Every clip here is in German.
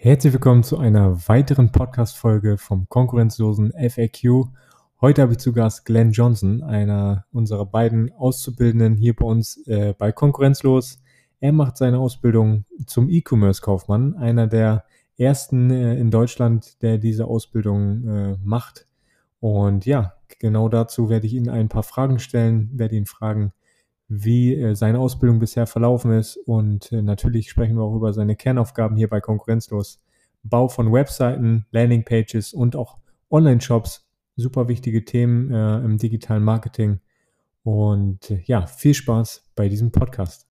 Herzlich willkommen zu einer weiteren Podcast-Folge vom konkurrenzlosen FAQ. Heute habe ich zu Gast Glenn Johnson, einer unserer beiden Auszubildenden hier bei uns äh, bei Konkurrenzlos. Er macht seine Ausbildung zum E-Commerce-Kaufmann, einer der ersten äh, in Deutschland, der diese Ausbildung äh, macht. Und ja, genau dazu werde ich Ihnen ein paar Fragen stellen, werde ihn fragen, wie äh, seine Ausbildung bisher verlaufen ist. Und äh, natürlich sprechen wir auch über seine Kernaufgaben hier bei Konkurrenzlos. Bau von Webseiten, Landingpages und auch Online-Shops. Super wichtige Themen äh, im digitalen Marketing. Und äh, ja, viel Spaß bei diesem Podcast.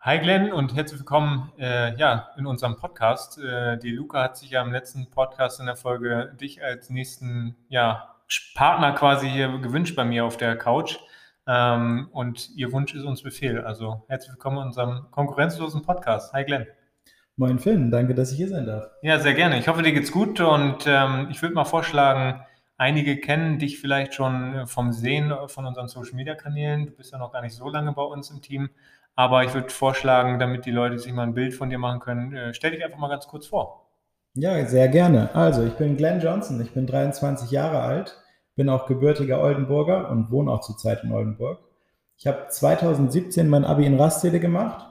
Hi Glenn und herzlich willkommen äh, ja, in unserem Podcast. Äh, die Luca hat sich ja im letzten Podcast in der Folge dich als nächsten ja, Partner quasi hier gewünscht bei mir auf der Couch. Ähm, und ihr Wunsch ist uns Befehl. Also herzlich willkommen in unserem konkurrenzlosen Podcast. Hi Glenn. Moin Finn, danke, dass ich hier sein darf. Ja, sehr gerne. Ich hoffe, dir geht's gut und ähm, ich würde mal vorschlagen, einige kennen dich vielleicht schon vom Sehen von unseren Social Media Kanälen. Du bist ja noch gar nicht so lange bei uns im Team. Aber ich würde vorschlagen, damit die Leute sich mal ein Bild von dir machen können, äh, stell dich einfach mal ganz kurz vor. Ja, sehr gerne. Also, ich bin Glenn Johnson, ich bin 23 Jahre alt, bin auch gebürtiger Oldenburger und wohne auch zurzeit in Oldenburg. Ich habe 2017 mein Abi in Rastede gemacht,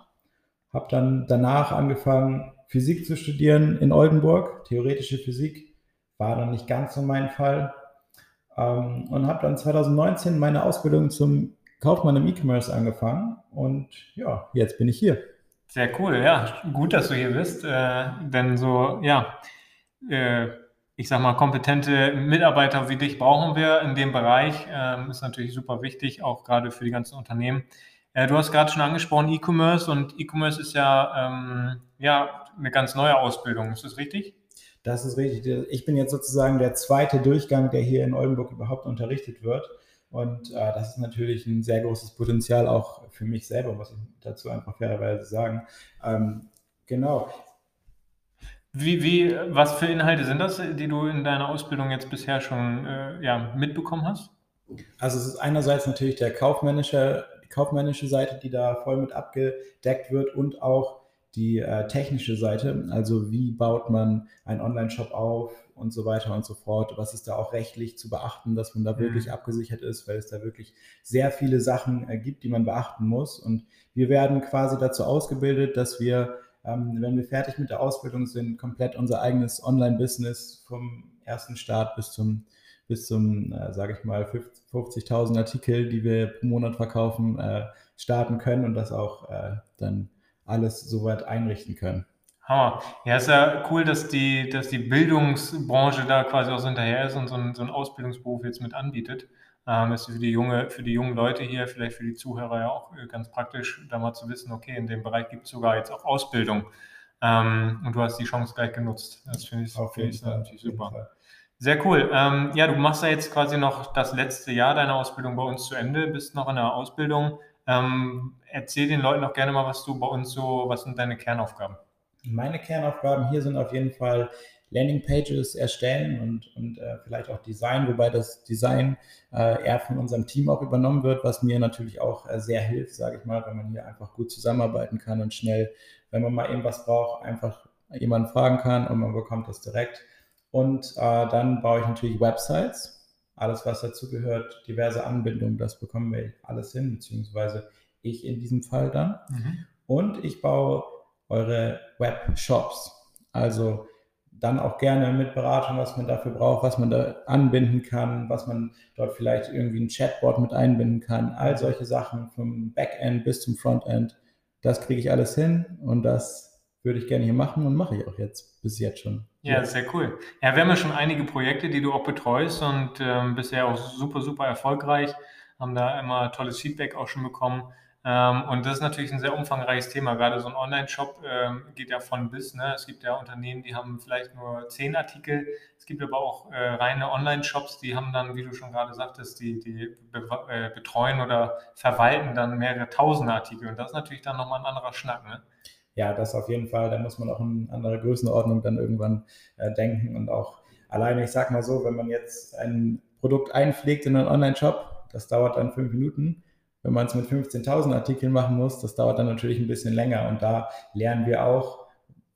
habe dann danach angefangen, Physik zu studieren in Oldenburg, theoretische Physik, war dann nicht ganz so mein Fall. Ähm, und habe dann 2019 meine Ausbildung zum Kaufmann im E-Commerce angefangen und ja, jetzt bin ich hier. Sehr cool, ja. Gut, dass du hier bist, äh, denn so, ja, äh, ich sag mal, kompetente Mitarbeiter wie dich brauchen wir in dem Bereich. Ähm, ist natürlich super wichtig, auch gerade für die ganzen Unternehmen. Äh, du hast gerade schon angesprochen E-Commerce und E-Commerce ist ja, ähm, ja eine ganz neue Ausbildung. Ist das richtig? Das ist richtig. Ich bin jetzt sozusagen der zweite Durchgang, der hier in Oldenburg überhaupt unterrichtet wird. Und äh, das ist natürlich ein sehr großes Potenzial auch für mich selber, muss ich dazu einfach fairerweise sagen. Ähm, genau. Wie, wie, was für Inhalte sind das, die du in deiner Ausbildung jetzt bisher schon äh, ja, mitbekommen hast? Also es ist einerseits natürlich der kaufmännische, die kaufmännische Seite, die da voll mit abgedeckt wird und auch die äh, technische Seite, also wie baut man einen Online-Shop auf und so weiter und so fort. Was ist da auch rechtlich zu beachten, dass man da mhm. wirklich abgesichert ist, weil es da wirklich sehr viele Sachen äh, gibt, die man beachten muss. Und wir werden quasi dazu ausgebildet, dass wir, ähm, wenn wir fertig mit der Ausbildung sind, komplett unser eigenes Online-Business vom ersten Start bis zum bis zum, äh, sage ich mal, 50.000 Artikel, die wir pro Monat verkaufen, äh, starten können und das auch äh, dann alles soweit einrichten können. Hammer. Ja, ist ja cool, dass die, dass die Bildungsbranche da quasi auch so hinterher ist und so einen, so einen Ausbildungsberuf jetzt mit anbietet. Ähm, ist für die, junge, für die jungen Leute hier, vielleicht für die Zuhörer ja auch äh, ganz praktisch, da mal zu wissen, okay, in dem Bereich gibt es sogar jetzt auch Ausbildung. Ähm, und du hast die Chance gleich genutzt. Das finde ich, find ich natürlich super. Sehr cool. Ähm, ja, du machst ja jetzt quasi noch das letzte Jahr deiner Ausbildung bei uns zu Ende, bist noch in der Ausbildung. Ähm, erzähl den Leuten auch gerne mal, was du bei uns so, was sind deine Kernaufgaben? Meine Kernaufgaben hier sind auf jeden Fall Landingpages erstellen und, und äh, vielleicht auch Design, wobei das Design äh, eher von unserem Team auch übernommen wird, was mir natürlich auch äh, sehr hilft, sage ich mal, wenn man hier einfach gut zusammenarbeiten kann und schnell, wenn man mal irgendwas braucht, einfach jemanden fragen kann und man bekommt das direkt. Und äh, dann baue ich natürlich Websites alles, was dazu gehört, diverse Anbindungen, das bekommen wir alles hin, beziehungsweise ich in diesem Fall dann. Mhm. Und ich baue eure Webshops. Also dann auch gerne mit Beratung, was man dafür braucht, was man da anbinden kann, was man dort vielleicht irgendwie ein Chatbot mit einbinden kann. All solche Sachen vom Backend bis zum Frontend. Das kriege ich alles hin und das würde ich gerne hier machen und mache ich auch jetzt bis jetzt schon. Ja, sehr cool. Ja, wir haben ja schon einige Projekte, die du auch betreust und ähm, bisher auch super, super erfolgreich, haben da immer tolles Feedback auch schon bekommen. Ähm, und das ist natürlich ein sehr umfangreiches Thema. Gerade so ein Online-Shop ähm, geht ja von bis. Ne? Es gibt ja Unternehmen, die haben vielleicht nur zehn Artikel. Es gibt aber auch äh, reine Online-Shops, die haben dann, wie du schon gerade sagtest, die, die be äh, betreuen oder verwalten dann mehrere tausende Artikel. Und das ist natürlich dann nochmal ein anderer Schnack. Ne? Ja, das auf jeden Fall, da muss man auch in andere Größenordnung dann irgendwann äh, denken und auch alleine, ich sag mal so, wenn man jetzt ein Produkt einpflegt in einen Online-Shop, das dauert dann fünf Minuten wenn man es mit 15.000 Artikeln machen muss, das dauert dann natürlich ein bisschen länger. Und da lernen wir auch,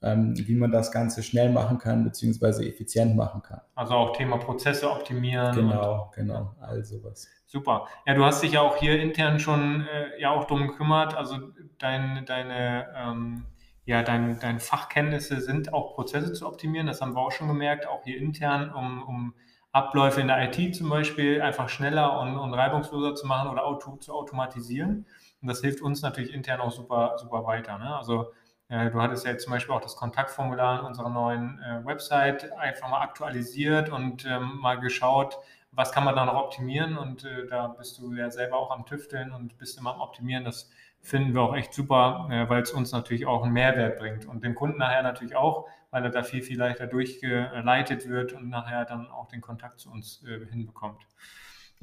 wie man das Ganze schnell machen kann, beziehungsweise effizient machen kann. Also auch Thema Prozesse optimieren. Genau, genau, all sowas. Super. Ja, du hast dich ja auch hier intern schon äh, ja auch drum gekümmert. Also dein, deine, ähm, ja, dein, deine Fachkenntnisse sind auch Prozesse zu optimieren. Das haben wir auch schon gemerkt, auch hier intern, um, um Abläufe in der IT zum Beispiel einfach schneller und, und reibungsloser zu machen oder auto, zu automatisieren. Und das hilft uns natürlich intern auch super, super weiter. Ne? Also du hattest ja zum Beispiel auch das Kontaktformular in unserer neuen äh, Website einfach mal aktualisiert und ähm, mal geschaut, was kann man da noch optimieren. Und äh, da bist du ja selber auch am Tüfteln und bist immer am Optimieren. Das finden wir auch echt super, äh, weil es uns natürlich auch einen Mehrwert bringt und dem Kunden nachher natürlich auch, weil er da viel, viel leichter durchgeleitet wird und nachher dann auch den Kontakt zu uns äh, hinbekommt.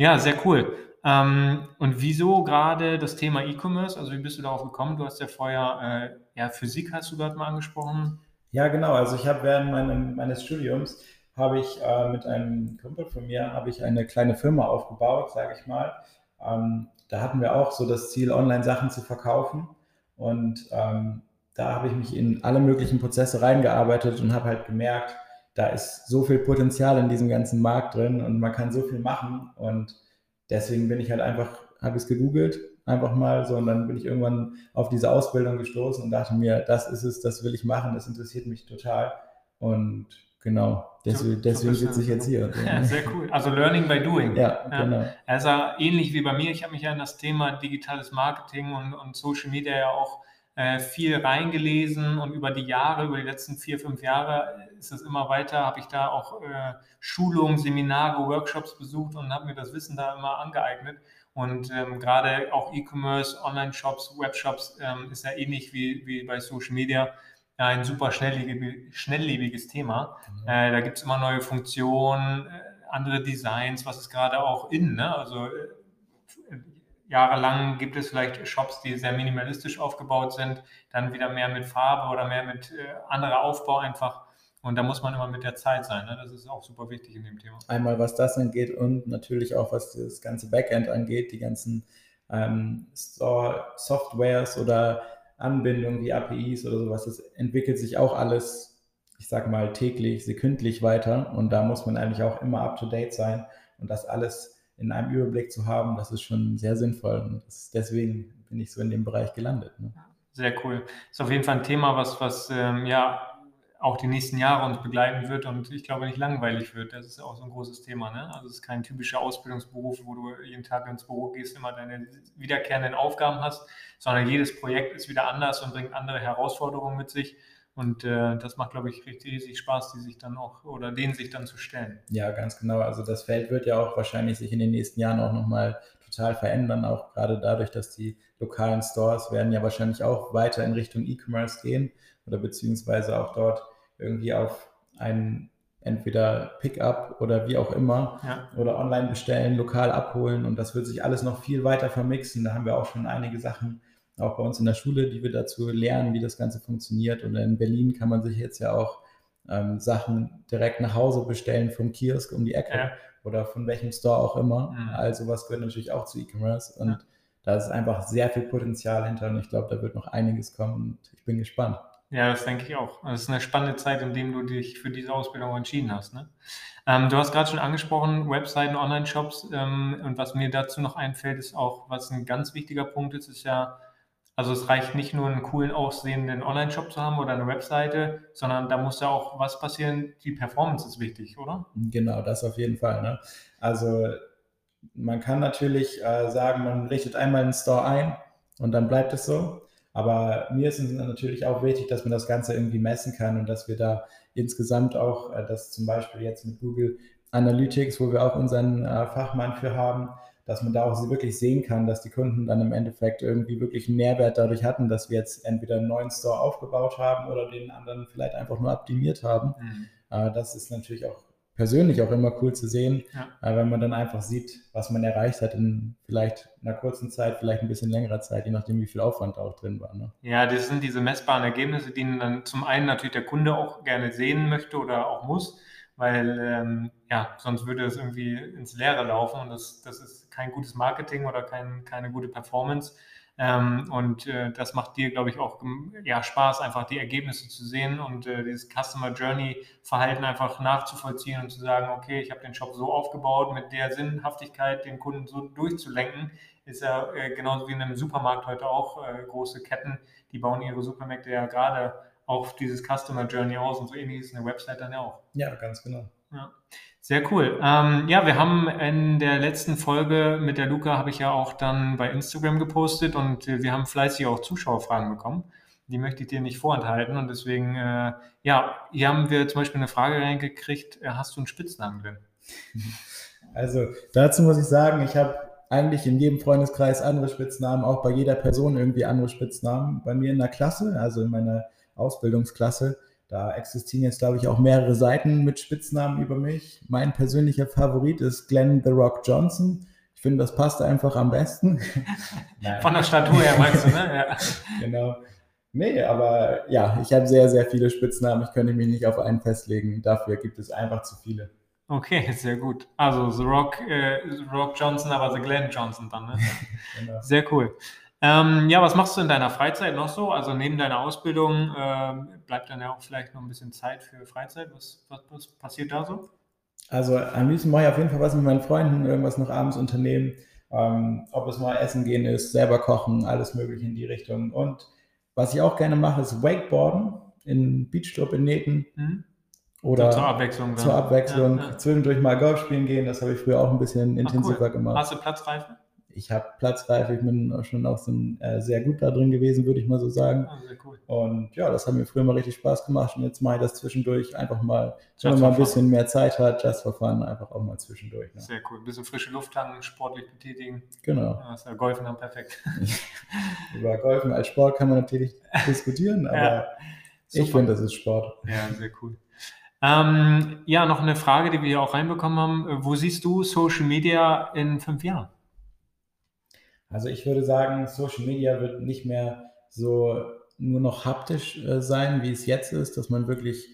Ja, sehr cool. Ähm, und wieso gerade das Thema E-Commerce? Also wie bist du darauf gekommen? Du hast ja vorher, äh, ja, Physik hast du gerade mal angesprochen. Ja, genau. Also ich habe während meinem, meines Studiums habe ich äh, mit einem Kumpel von mir habe ich eine kleine Firma aufgebaut, sage ich mal. Ähm, da hatten wir auch so das Ziel, Online-Sachen zu verkaufen. Und ähm, da habe ich mich in alle möglichen Prozesse reingearbeitet und habe halt gemerkt, da ist so viel Potenzial in diesem ganzen Markt drin und man kann so viel machen. Und deswegen bin ich halt einfach, habe ich es gegoogelt, einfach mal so und dann bin ich irgendwann auf diese Ausbildung gestoßen und dachte mir, das ist es, das will ich machen, das interessiert mich total. Und Genau, deswegen, deswegen sitze ich jetzt hier. Ja, sehr cool. Also Learning by Doing. Ja, ja. genau. Also ähnlich wie bei mir, ich habe mich ja in das Thema digitales Marketing und, und Social Media ja auch viel reingelesen und über die Jahre, über die letzten vier, fünf Jahre ist es immer weiter, habe ich da auch äh, Schulungen, Seminare, Workshops besucht und habe mir das Wissen da immer angeeignet. Und ähm, gerade auch E-Commerce, Online-Shops, Webshops ähm, ist ja ähnlich wie, wie bei Social Media ein super schnelllebig, schnelllebiges Thema. Mhm. Äh, da gibt es immer neue Funktionen, äh, andere Designs, was ist gerade auch in. Ne? Also äh, jahrelang gibt es vielleicht Shops, die sehr minimalistisch aufgebaut sind, dann wieder mehr mit Farbe oder mehr mit äh, anderer Aufbau einfach. Und da muss man immer mit der Zeit sein. Ne? Das ist auch super wichtig in dem Thema. Einmal was das angeht und natürlich auch was das ganze Backend angeht, die ganzen ähm, Softwares oder Anbindungen wie APIs oder sowas, das entwickelt sich auch alles, ich sag mal, täglich, sekündlich weiter. Und da muss man eigentlich auch immer up to date sein. Und das alles in einem Überblick zu haben, das ist schon sehr sinnvoll. Und deswegen bin ich so in dem Bereich gelandet. Ne? Sehr cool. Ist auf jeden Fall ein Thema, was, was ähm, ja auch die nächsten Jahre uns begleiten wird und ich glaube nicht langweilig wird. Das ist auch so ein großes Thema. Ne? Also es ist kein typischer Ausbildungsberuf, wo du jeden Tag ins Büro gehst, immer deine wiederkehrenden Aufgaben hast, sondern jedes Projekt ist wieder anders und bringt andere Herausforderungen mit sich. Und äh, das macht, glaube ich, richtig riesig Spaß, die sich dann auch oder denen sich dann zu stellen. Ja, ganz genau. Also das Feld wird ja auch wahrscheinlich sich in den nächsten Jahren auch nochmal total verändern, auch gerade dadurch, dass die lokalen Stores werden ja wahrscheinlich auch weiter in Richtung E-Commerce gehen oder beziehungsweise auch dort irgendwie auf einen entweder Pickup oder wie auch immer ja. oder online bestellen, lokal abholen und das wird sich alles noch viel weiter vermixen. Da haben wir auch schon einige Sachen auch bei uns in der Schule, die wir dazu lernen, wie das Ganze funktioniert. Und in Berlin kann man sich jetzt ja auch ähm, Sachen direkt nach Hause bestellen vom Kiosk um die Ecke ja. oder von welchem Store auch immer. Mhm. Also was gehört natürlich auch zu E-Commerce und ja. da ist einfach sehr viel Potenzial hinter und ich glaube, da wird noch einiges kommen und ich bin gespannt. Ja, das denke ich auch. Das ist eine spannende Zeit, in der du dich für diese Ausbildung entschieden hast. Ne? Ähm, du hast gerade schon angesprochen, Webseiten, Online-Shops. Ähm, und was mir dazu noch einfällt, ist auch, was ein ganz wichtiger Punkt ist, ist ja, also es reicht nicht nur einen coolen aussehenden Online-Shop zu haben oder eine Webseite, sondern da muss ja auch was passieren. Die Performance ist wichtig, oder? Genau, das auf jeden Fall. Ne? Also man kann natürlich äh, sagen, man richtet einmal einen Store ein und dann bleibt es so. Aber mir ist es natürlich auch wichtig, dass man das Ganze irgendwie messen kann und dass wir da insgesamt auch, äh, das zum Beispiel jetzt mit Google Analytics, wo wir auch unseren äh, Fachmann für haben, dass man da auch wirklich sehen kann, dass die Kunden dann im Endeffekt irgendwie wirklich einen Mehrwert dadurch hatten, dass wir jetzt entweder einen neuen Store aufgebaut haben oder den anderen vielleicht einfach nur optimiert haben. Mhm. Äh, das ist natürlich auch persönlich auch immer cool zu sehen, ja. äh, wenn man dann einfach sieht, was man erreicht hat in vielleicht einer kurzen Zeit, vielleicht ein bisschen längerer Zeit, je nachdem, wie viel Aufwand da auch drin war. Ne? Ja, das sind diese messbaren Ergebnisse, die dann zum einen natürlich der Kunde auch gerne sehen möchte oder auch muss, weil ähm, ja, sonst würde es irgendwie ins Leere laufen und das, das ist kein gutes Marketing oder kein, keine gute Performance. Ähm, und äh, das macht dir, glaube ich, auch ja, Spaß, einfach die Ergebnisse zu sehen und äh, dieses Customer Journey Verhalten einfach nachzuvollziehen und zu sagen, okay, ich habe den Shop so aufgebaut, mit der Sinnhaftigkeit den Kunden so durchzulenken, ist ja äh, genauso wie in einem Supermarkt heute auch äh, große Ketten, die bauen ihre Supermärkte ja gerade auf dieses Customer Journey aus und so ähnlich ist eine Website dann ja auch. Ja, ganz genau. Ja. Sehr cool. Ähm, ja, wir haben in der letzten Folge mit der Luca, habe ich ja auch dann bei Instagram gepostet und wir haben fleißig auch Zuschauerfragen bekommen. Die möchte ich dir nicht vorenthalten und deswegen, äh, ja, hier haben wir zum Beispiel eine Frage reingekriegt, äh, hast du einen Spitznamen drin? Also dazu muss ich sagen, ich habe eigentlich in jedem Freundeskreis andere Spitznamen, auch bei jeder Person irgendwie andere Spitznamen. Bei mir in der Klasse, also in meiner Ausbildungsklasse, da existieren jetzt, glaube ich, auch mehrere Seiten mit Spitznamen über mich. Mein persönlicher Favorit ist Glenn The Rock Johnson. Ich finde, das passt einfach am besten. Von der Statur her meinst du, ne? Ja. genau. Nee, aber ja, ich habe sehr, sehr viele Spitznamen. Ich könnte mich nicht auf einen festlegen. Dafür gibt es einfach zu viele. Okay, sehr gut. Also The Rock, äh, The Rock Johnson, aber The Glenn Johnson dann, ne? genau. Sehr cool. Ähm, ja, was machst du in deiner Freizeit noch so? Also neben deiner Ausbildung ähm, bleibt dann ja auch vielleicht noch ein bisschen Zeit für Freizeit. Was, was, was passiert da so? Also am liebsten mache ich auf jeden Fall was mit meinen Freunden, irgendwas noch abends unternehmen. Ähm, ob es mal essen gehen ist, selber kochen, alles mögliche in die Richtung. Und was ich auch gerne mache, ist Wakeboarden in Beachclub in Nähten. Mhm. Oder so zur Abwechslung. Zur Abwechslung. Ja, ja. Zwischendurch mal Golf spielen gehen, das habe ich früher auch ein bisschen intensiver Ach, cool. gemacht. Hast du Platzreife? Ich habe Platzreife, ich bin schon auch so ein, äh, sehr gut da drin gewesen, würde ich mal so sagen. Ah, cool. Und ja, das hat mir früher mal richtig Spaß gemacht und jetzt mache ich das zwischendurch einfach mal, wenn man mal ein bisschen mehr Zeit hat, just for fun, einfach auch mal zwischendurch. Ne? Sehr cool. Ein bisschen frische Luft tanken, sportlich betätigen. Genau. Ja, ist ja Golfen dann perfekt. Über Golfen als Sport kann man natürlich diskutieren, aber ja, ich finde, das ist Sport. Ja, sehr cool. Ähm, ja, noch eine Frage, die wir hier auch reinbekommen haben. Wo siehst du Social Media in fünf Jahren? Also ich würde sagen, Social Media wird nicht mehr so nur noch haptisch äh, sein, wie es jetzt ist, dass man wirklich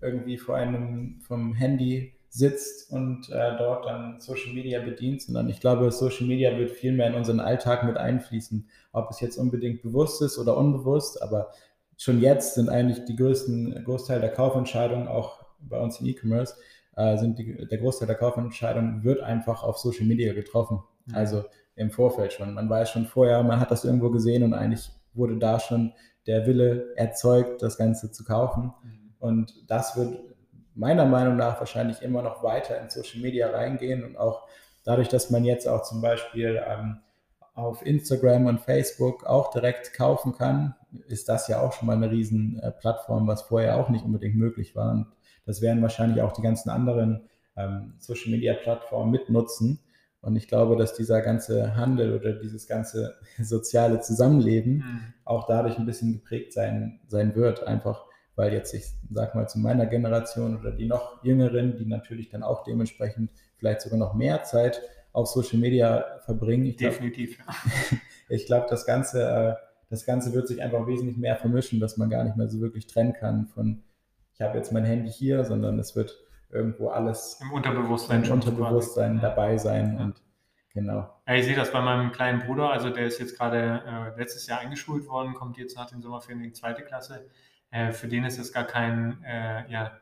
irgendwie vor einem vom Handy sitzt und äh, dort dann Social Media bedient, sondern ich glaube, Social Media wird viel mehr in unseren Alltag mit einfließen, ob es jetzt unbedingt bewusst ist oder unbewusst, aber schon jetzt sind eigentlich die größten Großteil der Kaufentscheidungen auch bei uns in E-Commerce äh, sind die, der Großteil der Kaufentscheidungen wird einfach auf Social Media getroffen. Mhm. Also im Vorfeld schon. Man weiß schon vorher, man hat das irgendwo gesehen und eigentlich wurde da schon der Wille erzeugt, das Ganze zu kaufen. Mhm. Und das wird meiner Meinung nach wahrscheinlich immer noch weiter in Social Media reingehen und auch dadurch, dass man jetzt auch zum Beispiel ähm, auf Instagram und Facebook auch direkt kaufen kann, ist das ja auch schon mal eine riesen äh, Plattform, was vorher auch nicht unbedingt möglich war. Und das werden wahrscheinlich auch die ganzen anderen ähm, Social Media Plattformen mitnutzen. Und ich glaube, dass dieser ganze Handel oder dieses ganze soziale Zusammenleben mhm. auch dadurch ein bisschen geprägt sein, sein wird. Einfach weil jetzt, ich sag mal, zu meiner Generation oder die noch jüngeren, die natürlich dann auch dementsprechend vielleicht sogar noch mehr Zeit auf Social Media verbringen. Ich Definitiv. Glaub, ich glaube, das Ganze, äh, das Ganze wird sich einfach wesentlich mehr vermischen, dass man gar nicht mehr so wirklich trennen kann von, ich habe jetzt mein Handy hier, sondern es wird irgendwo alles im Unterbewusstsein, im Unterbewusstsein dabei sein. Ja. Und genau. Ja, ich sehe das bei meinem kleinen Bruder, also der ist jetzt gerade äh, letztes Jahr eingeschult worden, kommt jetzt nach den Sommerferien in die zweite Klasse. Äh, für den ist es gar kein, äh, ja,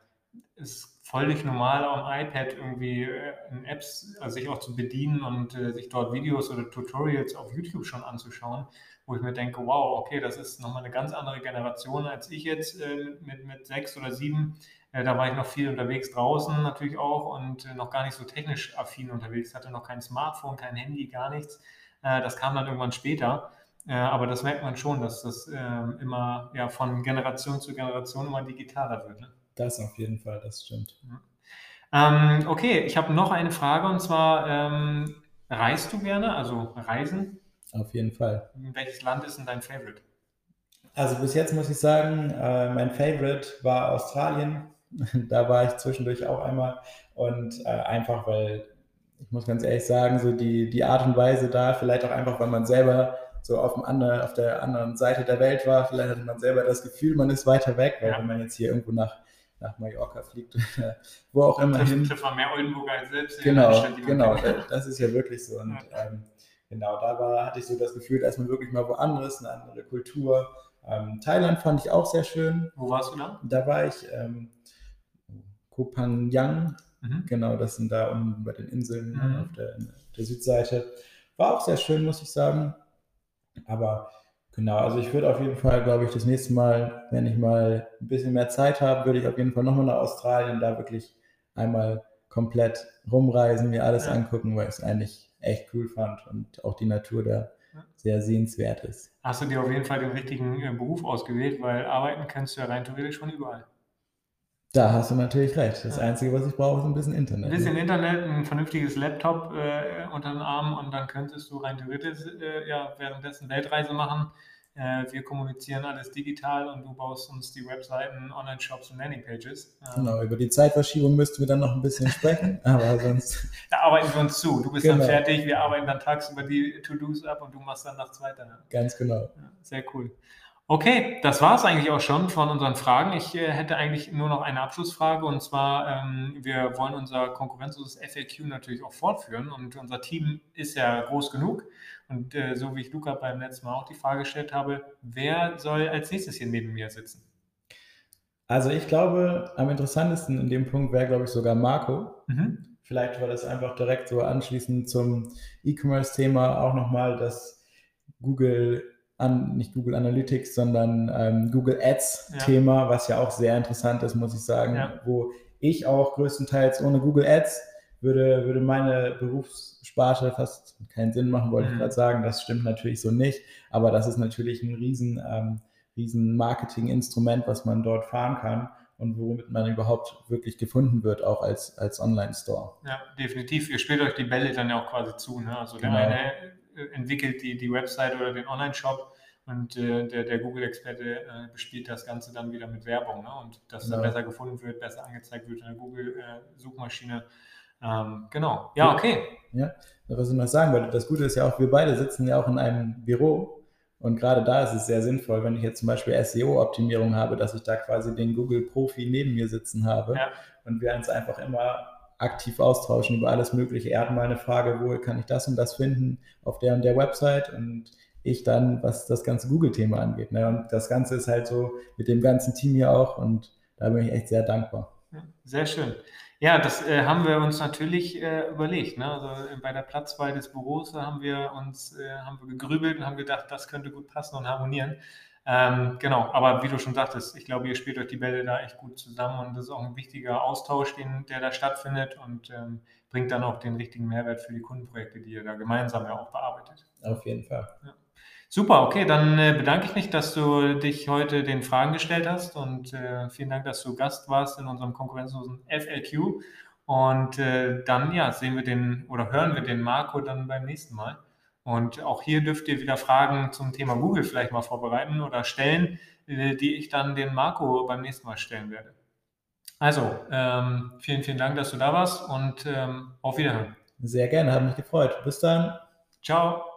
ist völlig normal am iPad irgendwie äh, in Apps also sich auch zu bedienen und äh, sich dort Videos oder Tutorials auf YouTube schon anzuschauen, wo ich mir denke, wow, okay, das ist nochmal eine ganz andere Generation als ich jetzt äh, mit, mit sechs oder sieben da war ich noch viel unterwegs draußen natürlich auch und äh, noch gar nicht so technisch affin unterwegs. Hatte noch kein Smartphone, kein Handy, gar nichts. Äh, das kam dann irgendwann später. aber das merkt man schon, dass das ähm, immer ja, von Generation zu Generation immer digitaler wird. Ne? Das auf jeden Fall, das stimmt. Ähm, okay, ich habe noch eine Frage und zwar, ähm, reist du gerne, also reisen? Auf jeden Fall. Welches Land ist denn dein Favorite? Also bis jetzt muss ich sagen, äh, mein Favorite war Australien. da war ich zwischendurch auch einmal und äh, einfach, weil ich muss ganz ehrlich sagen, so die, die Art und Weise da, vielleicht auch einfach, weil man selber so auf, dem anderen, auf der anderen Seite der Welt war, vielleicht hatte man selber das Gefühl, man ist weiter weg, weil ja. wenn man jetzt hier irgendwo nach nach Mallorca fliegt oder wo auch immer hin. Trifft man mehr Oldenburger als selbst. Genau, genau, das ist ja wirklich so. Und ähm, genau, da war, hatte ich so das Gefühl, dass man wirklich mal woanders, eine andere Kultur. Ähm, Thailand fand ich auch sehr schön. Wo warst du da? Da war ich ähm, Koh Phangan, mhm. genau, das sind da unten bei den Inseln mhm. auf, der, der Südseite. War auch sehr schön, muss ich sagen. Aber Genau, also ich würde auf jeden Fall, glaube ich, das nächste Mal, wenn ich mal ein bisschen mehr Zeit habe, würde ich auf jeden Fall nochmal nach Australien da wirklich einmal komplett rumreisen, mir alles ja. angucken, weil ich es eigentlich echt cool fand und auch die Natur da sehr sehenswert ist. Hast du dir auf jeden Fall den richtigen äh, Beruf ausgewählt, weil arbeiten kannst du ja rein theoretisch schon überall. Da hast du natürlich recht. Das ja. Einzige, was ich brauche, ist ein bisschen Internet. Ein bisschen ne? Internet, ein vernünftiges Laptop äh, unter den Arm und dann könntest du rein theoretisch äh, ja, währenddessen Weltreise machen. Äh, wir kommunizieren alles digital und du baust uns die Webseiten, Online-Shops und Landingpages. Ähm, genau, über die Zeitverschiebung müssten wir dann noch ein bisschen sprechen, aber sonst. Da arbeiten wir uns zu. Du bist genau. dann fertig, wir arbeiten dann tagsüber die To-Dos ab und du machst dann nachts weiter. Ganz genau. Ja, sehr cool. Okay, das war es eigentlich auch schon von unseren Fragen. Ich äh, hätte eigentlich nur noch eine Abschlussfrage und zwar, ähm, wir wollen unser konkurrenzloses FAQ natürlich auch fortführen und unser Team ist ja groß genug und äh, so wie ich Luca beim letzten Mal auch die Frage gestellt habe, wer soll als nächstes hier neben mir sitzen? Also ich glaube, am interessantesten in dem Punkt wäre, glaube ich, sogar Marco. Mhm. Vielleicht war das einfach direkt so anschließend zum E-Commerce-Thema auch nochmal das Google an, nicht Google Analytics, sondern ähm, Google Ads-Thema, ja. was ja auch sehr interessant ist, muss ich sagen, ja. wo ich auch größtenteils ohne Google Ads würde, würde meine Berufssparte fast keinen Sinn machen, wollte mhm. ich gerade sagen. Das stimmt natürlich so nicht, aber das ist natürlich ein riesen, ähm, riesen Marketing-Instrument, was man dort fahren kann und womit man überhaupt wirklich gefunden wird, auch als, als Online-Store. Ja, definitiv. Ihr spielt euch die Bälle dann ja auch quasi zu. Ne? Also genau. der eine entwickelt die, die Website oder den Online-Shop und äh, der, der Google-Experte äh, bespielt das Ganze dann wieder mit Werbung ne? und dass genau. dann besser gefunden wird, besser angezeigt wird in der Google-Suchmaschine. Äh, ähm, genau, ja, okay. Ja, was ich noch sagen wollte, das Gute ist ja auch, wir beide sitzen ja auch in einem Büro und gerade da ist es sehr sinnvoll, wenn ich jetzt zum Beispiel SEO-Optimierung habe, dass ich da quasi den Google-Profi neben mir sitzen habe ja. und wir uns einfach immer aktiv austauschen über alles Mögliche. Er hat mal eine Frage, wo kann ich das und das finden auf der und der Website und ich dann, was das ganze Google-Thema angeht. Ne? Und das Ganze ist halt so mit dem ganzen Team hier auch und da bin ich echt sehr dankbar. Sehr schön. Ja, das äh, haben wir uns natürlich äh, überlegt. Ne? Also äh, bei der Platzwahl des Büros haben wir uns äh, haben wir gegrübelt und haben gedacht, das könnte gut passen und harmonieren. Ähm, genau, aber wie du schon sagtest, ich glaube, ihr spielt euch die Bälle da echt gut zusammen und das ist auch ein wichtiger Austausch, den, der da stattfindet und ähm, bringt dann auch den richtigen Mehrwert für die Kundenprojekte, die ihr da gemeinsam ja auch bearbeitet. Auf jeden Fall. Ja. Super, okay, dann äh, bedanke ich mich, dass du dich heute den Fragen gestellt hast und äh, vielen Dank, dass du Gast warst in unserem konkurrenzlosen FLQ. Und äh, dann ja, sehen wir den oder hören wir den Marco dann beim nächsten Mal. Und auch hier dürft ihr wieder Fragen zum Thema Google vielleicht mal vorbereiten oder stellen, äh, die ich dann den Marco beim nächsten Mal stellen werde. Also, ähm, vielen, vielen Dank, dass du da warst und ähm, auf Wiederhören. Sehr gerne, hat mich gefreut. Bis dann. Ciao.